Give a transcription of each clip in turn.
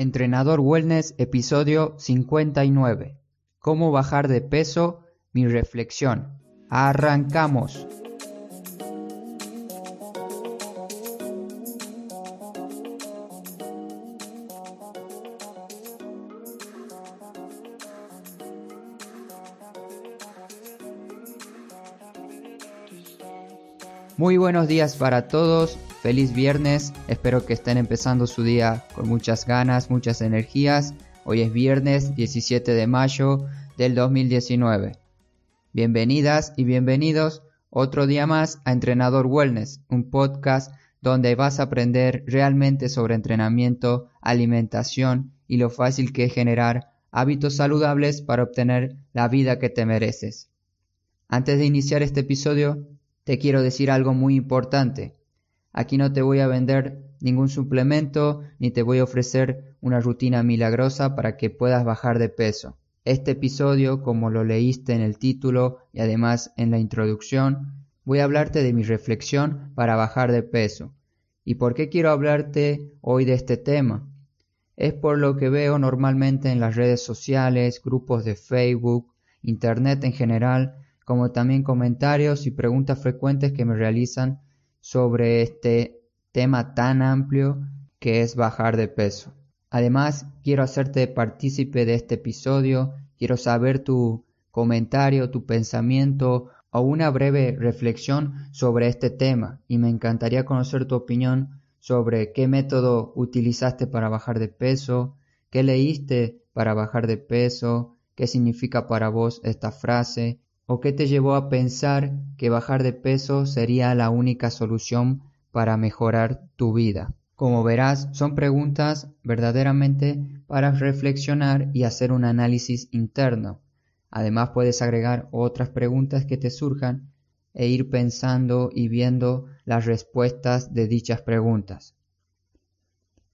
Entrenador Wellness, episodio 59. ¿Cómo bajar de peso? Mi reflexión. Arrancamos. Muy buenos días para todos, feliz viernes, espero que estén empezando su día con muchas ganas, muchas energías. Hoy es viernes 17 de mayo del 2019. Bienvenidas y bienvenidos otro día más a Entrenador Wellness, un podcast donde vas a aprender realmente sobre entrenamiento, alimentación y lo fácil que es generar hábitos saludables para obtener la vida que te mereces. Antes de iniciar este episodio, te quiero decir algo muy importante. Aquí no te voy a vender ningún suplemento ni te voy a ofrecer una rutina milagrosa para que puedas bajar de peso. Este episodio, como lo leíste en el título y además en la introducción, voy a hablarte de mi reflexión para bajar de peso. ¿Y por qué quiero hablarte hoy de este tema? Es por lo que veo normalmente en las redes sociales, grupos de Facebook, Internet en general, como también comentarios y preguntas frecuentes que me realizan sobre este tema tan amplio que es bajar de peso. Además, quiero hacerte partícipe de este episodio, quiero saber tu comentario, tu pensamiento o una breve reflexión sobre este tema y me encantaría conocer tu opinión sobre qué método utilizaste para bajar de peso, qué leíste para bajar de peso, qué significa para vos esta frase ¿O qué te llevó a pensar que bajar de peso sería la única solución para mejorar tu vida? Como verás, son preguntas verdaderamente para reflexionar y hacer un análisis interno. Además puedes agregar otras preguntas que te surjan e ir pensando y viendo las respuestas de dichas preguntas.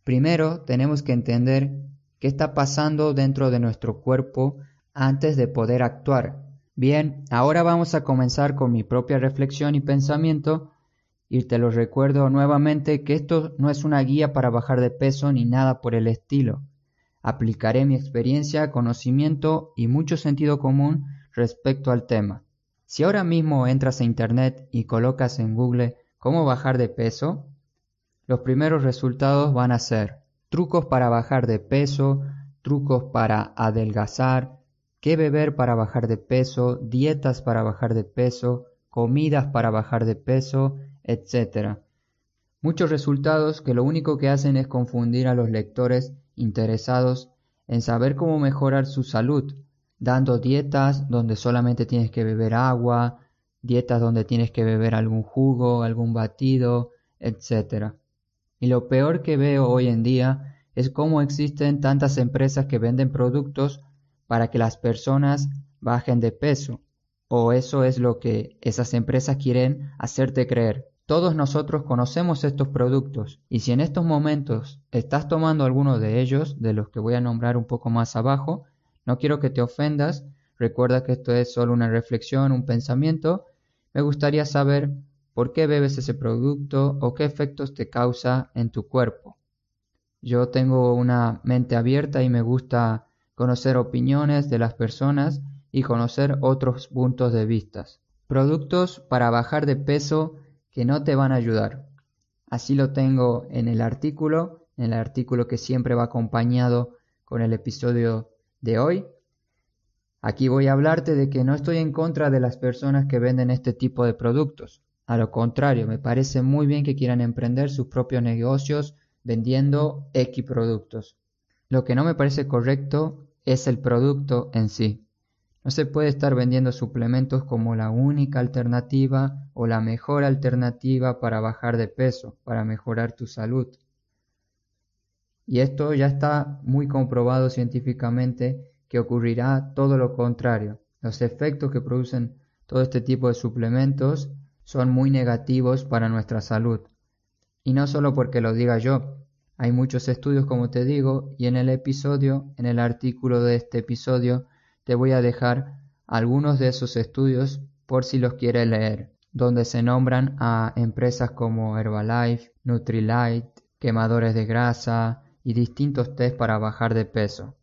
Primero tenemos que entender qué está pasando dentro de nuestro cuerpo antes de poder actuar Bien, ahora vamos a comenzar con mi propia reflexión y pensamiento y te lo recuerdo nuevamente que esto no es una guía para bajar de peso ni nada por el estilo. Aplicaré mi experiencia, conocimiento y mucho sentido común respecto al tema. Si ahora mismo entras a Internet y colocas en Google cómo bajar de peso, los primeros resultados van a ser trucos para bajar de peso, trucos para adelgazar, qué beber para bajar de peso, dietas para bajar de peso, comidas para bajar de peso, etc. Muchos resultados que lo único que hacen es confundir a los lectores interesados en saber cómo mejorar su salud, dando dietas donde solamente tienes que beber agua, dietas donde tienes que beber algún jugo, algún batido, etc. Y lo peor que veo hoy en día es cómo existen tantas empresas que venden productos para que las personas bajen de peso. O eso es lo que esas empresas quieren hacerte creer. Todos nosotros conocemos estos productos y si en estos momentos estás tomando alguno de ellos, de los que voy a nombrar un poco más abajo, no quiero que te ofendas, recuerda que esto es solo una reflexión, un pensamiento, me gustaría saber por qué bebes ese producto o qué efectos te causa en tu cuerpo. Yo tengo una mente abierta y me gusta conocer opiniones de las personas y conocer otros puntos de vista. Productos para bajar de peso que no te van a ayudar. Así lo tengo en el artículo, en el artículo que siempre va acompañado con el episodio de hoy. Aquí voy a hablarte de que no estoy en contra de las personas que venden este tipo de productos. A lo contrario, me parece muy bien que quieran emprender sus propios negocios vendiendo X productos. Lo que no me parece correcto es el producto en sí. No se puede estar vendiendo suplementos como la única alternativa o la mejor alternativa para bajar de peso, para mejorar tu salud. Y esto ya está muy comprobado científicamente que ocurrirá todo lo contrario. Los efectos que producen todo este tipo de suplementos son muy negativos para nuestra salud. Y no solo porque lo diga yo, hay muchos estudios, como te digo, y en el episodio, en el artículo de este episodio, te voy a dejar algunos de esos estudios por si los quieres leer, donde se nombran a empresas como Herbalife, Nutrilite, quemadores de grasa y distintos test para bajar de peso.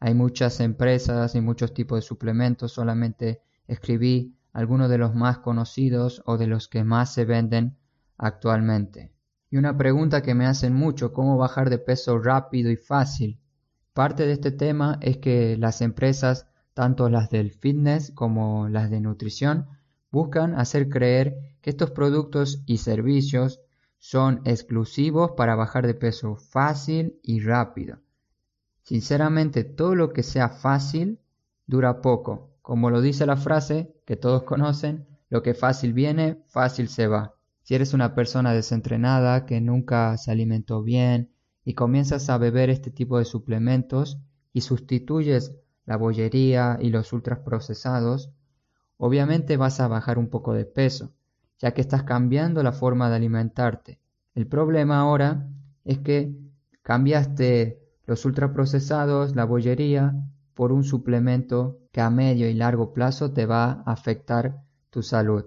Hay muchas empresas y muchos tipos de suplementos, solamente escribí algunos de los más conocidos o de los que más se venden actualmente. Y una pregunta que me hacen mucho, ¿cómo bajar de peso rápido y fácil? Parte de este tema es que las empresas, tanto las del fitness como las de nutrición, buscan hacer creer que estos productos y servicios son exclusivos para bajar de peso fácil y rápido. Sinceramente, todo lo que sea fácil dura poco. Como lo dice la frase que todos conocen, lo que fácil viene, fácil se va. Si eres una persona desentrenada que nunca se alimentó bien y comienzas a beber este tipo de suplementos y sustituyes la bollería y los ultraprocesados, obviamente vas a bajar un poco de peso, ya que estás cambiando la forma de alimentarte. El problema ahora es que cambiaste los ultraprocesados, la bollería, por un suplemento que a medio y largo plazo te va a afectar tu salud.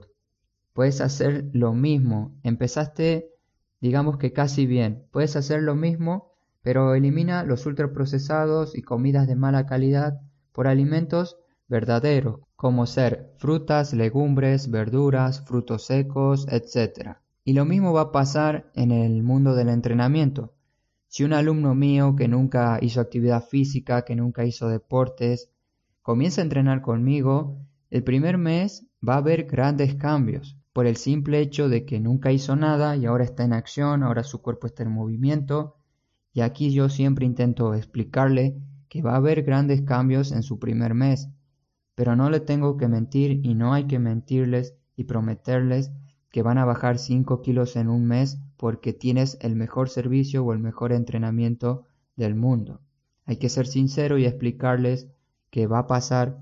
Puedes hacer lo mismo. Empezaste, digamos que casi bien. Puedes hacer lo mismo, pero elimina los ultraprocesados y comidas de mala calidad por alimentos verdaderos, como ser frutas, legumbres, verduras, frutos secos, etc. Y lo mismo va a pasar en el mundo del entrenamiento. Si un alumno mío que nunca hizo actividad física, que nunca hizo deportes, comienza a entrenar conmigo, el primer mes va a haber grandes cambios por el simple hecho de que nunca hizo nada y ahora está en acción, ahora su cuerpo está en movimiento. Y aquí yo siempre intento explicarle que va a haber grandes cambios en su primer mes, pero no le tengo que mentir y no hay que mentirles y prometerles que van a bajar 5 kilos en un mes porque tienes el mejor servicio o el mejor entrenamiento del mundo. Hay que ser sincero y explicarles que va a pasar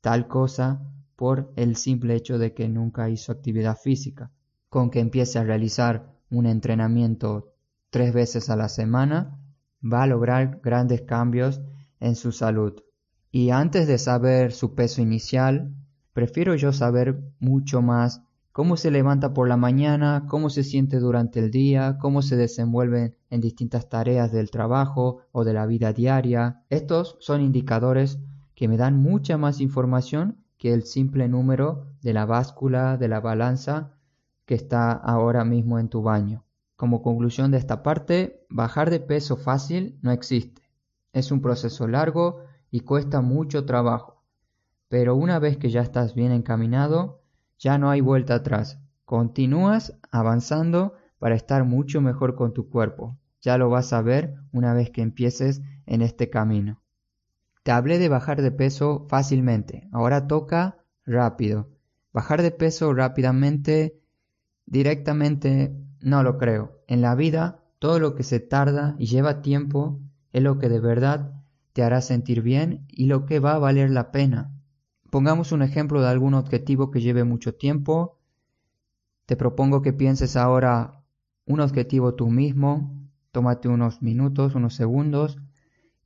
tal cosa por el simple hecho de que nunca hizo actividad física. Con que empiece a realizar un entrenamiento tres veces a la semana, va a lograr grandes cambios en su salud. Y antes de saber su peso inicial, prefiero yo saber mucho más cómo se levanta por la mañana, cómo se siente durante el día, cómo se desenvuelve en distintas tareas del trabajo o de la vida diaria. Estos son indicadores que me dan mucha más información que el simple número de la báscula de la balanza que está ahora mismo en tu baño. Como conclusión de esta parte, bajar de peso fácil no existe. Es un proceso largo y cuesta mucho trabajo. Pero una vez que ya estás bien encaminado, ya no hay vuelta atrás. Continúas avanzando para estar mucho mejor con tu cuerpo. Ya lo vas a ver una vez que empieces en este camino. Te hablé de bajar de peso fácilmente. Ahora toca rápido. Bajar de peso rápidamente, directamente, no lo creo. En la vida, todo lo que se tarda y lleva tiempo es lo que de verdad te hará sentir bien y lo que va a valer la pena. Pongamos un ejemplo de algún objetivo que lleve mucho tiempo. Te propongo que pienses ahora un objetivo tú mismo. Tómate unos minutos, unos segundos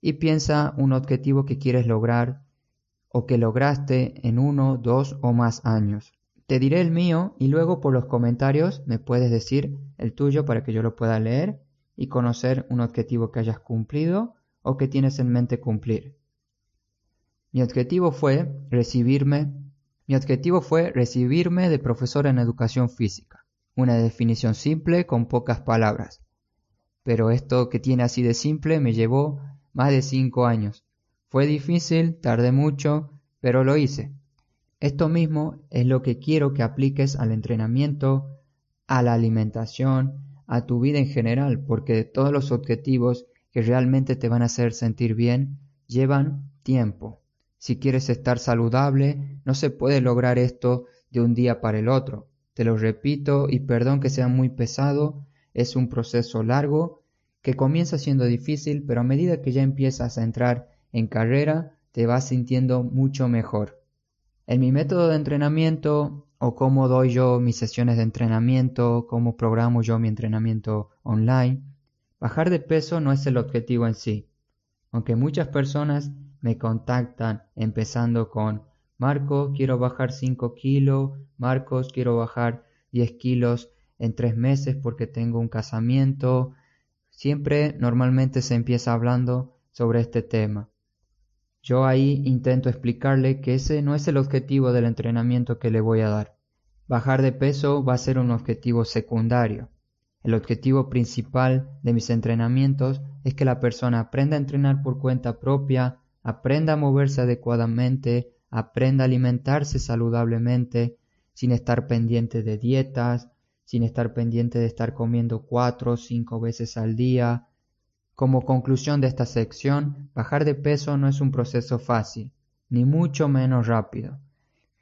y piensa un objetivo que quieres lograr o que lograste en uno, dos o más años. Te diré el mío y luego por los comentarios me puedes decir el tuyo para que yo lo pueda leer y conocer un objetivo que hayas cumplido o que tienes en mente cumplir. Mi objetivo fue recibirme, mi objetivo fue recibirme de profesor en educación física. Una definición simple con pocas palabras. Pero esto que tiene así de simple me llevó más de cinco años. Fue difícil, tardé mucho, pero lo hice. Esto mismo es lo que quiero que apliques al entrenamiento, a la alimentación, a tu vida en general, porque todos los objetivos que realmente te van a hacer sentir bien llevan tiempo. Si quieres estar saludable, no se puede lograr esto de un día para el otro. Te lo repito y perdón que sea muy pesado, es un proceso largo que comienza siendo difícil, pero a medida que ya empiezas a entrar en carrera, te vas sintiendo mucho mejor. En mi método de entrenamiento o cómo doy yo mis sesiones de entrenamiento, cómo programo yo mi entrenamiento online, bajar de peso no es el objetivo en sí. Aunque muchas personas me contactan empezando con Marcos, quiero bajar 5 kilos, Marcos, quiero bajar 10 kilos en 3 meses porque tengo un casamiento, siempre normalmente se empieza hablando sobre este tema. Yo ahí intento explicarle que ese no es el objetivo del entrenamiento que le voy a dar. Bajar de peso va a ser un objetivo secundario. El objetivo principal de mis entrenamientos es que la persona aprenda a entrenar por cuenta propia, aprenda a moverse adecuadamente, aprenda a alimentarse saludablemente, sin estar pendiente de dietas, sin estar pendiente de estar comiendo cuatro o cinco veces al día. Como conclusión de esta sección, bajar de peso no es un proceso fácil, ni mucho menos rápido.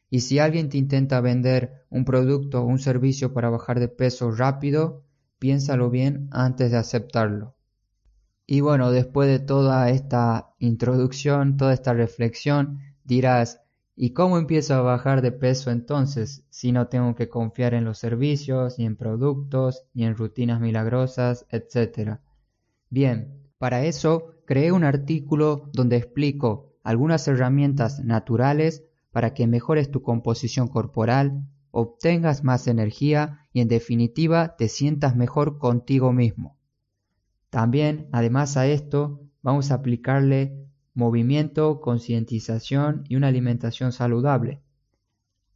Y si alguien te intenta vender un producto o un servicio para bajar de peso rápido, piénsalo bien antes de aceptarlo. Y bueno, después de toda esta introducción, toda esta reflexión, dirás, ¿y cómo empiezo a bajar de peso entonces si no tengo que confiar en los servicios, ni en productos, ni en rutinas milagrosas, etcétera? Bien, para eso creé un artículo donde explico algunas herramientas naturales para que mejores tu composición corporal, obtengas más energía y en definitiva te sientas mejor contigo mismo. También, además a esto, vamos a aplicarle movimiento, concientización y una alimentación saludable.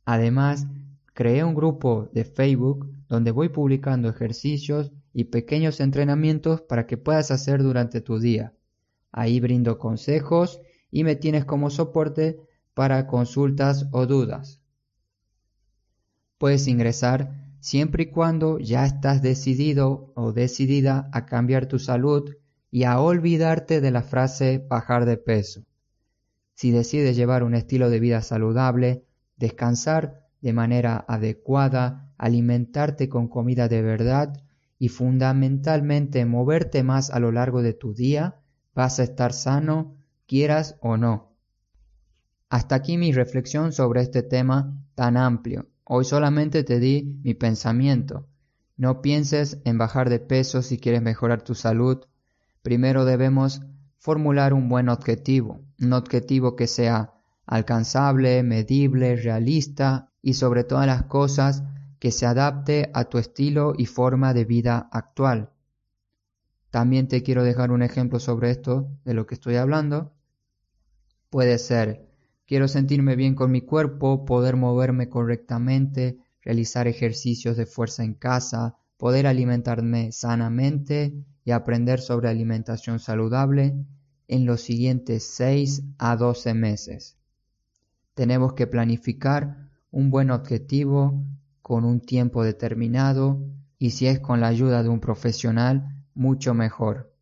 Además, creé un grupo de Facebook donde voy publicando ejercicios y pequeños entrenamientos para que puedas hacer durante tu día. Ahí brindo consejos y me tienes como soporte para consultas o dudas. Puedes ingresar siempre y cuando ya estás decidido o decidida a cambiar tu salud y a olvidarte de la frase bajar de peso. Si decides llevar un estilo de vida saludable, descansar de manera adecuada, alimentarte con comida de verdad y fundamentalmente moverte más a lo largo de tu día, vas a estar sano, quieras o no. Hasta aquí mi reflexión sobre este tema tan amplio. Hoy solamente te di mi pensamiento. No pienses en bajar de peso si quieres mejorar tu salud. Primero debemos formular un buen objetivo, un objetivo que sea alcanzable, medible, realista y sobre todas las cosas que se adapte a tu estilo y forma de vida actual. También te quiero dejar un ejemplo sobre esto, de lo que estoy hablando. Puede ser Quiero sentirme bien con mi cuerpo, poder moverme correctamente, realizar ejercicios de fuerza en casa, poder alimentarme sanamente y aprender sobre alimentación saludable en los siguientes 6 a 12 meses. Tenemos que planificar un buen objetivo con un tiempo determinado y si es con la ayuda de un profesional, mucho mejor.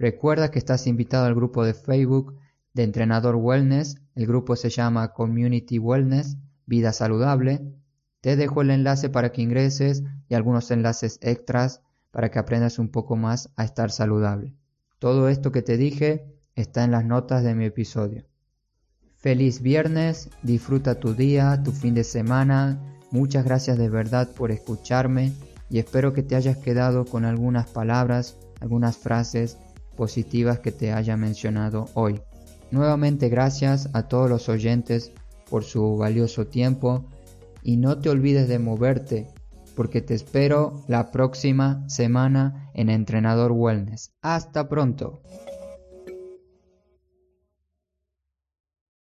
Recuerda que estás invitado al grupo de Facebook de entrenador wellness, el grupo se llama Community Wellness, Vida Saludable. Te dejo el enlace para que ingreses y algunos enlaces extras para que aprendas un poco más a estar saludable. Todo esto que te dije está en las notas de mi episodio. Feliz viernes, disfruta tu día, tu fin de semana. Muchas gracias de verdad por escucharme y espero que te hayas quedado con algunas palabras, algunas frases positivas que te haya mencionado hoy. Nuevamente gracias a todos los oyentes por su valioso tiempo y no te olvides de moverte porque te espero la próxima semana en Entrenador Wellness. Hasta pronto.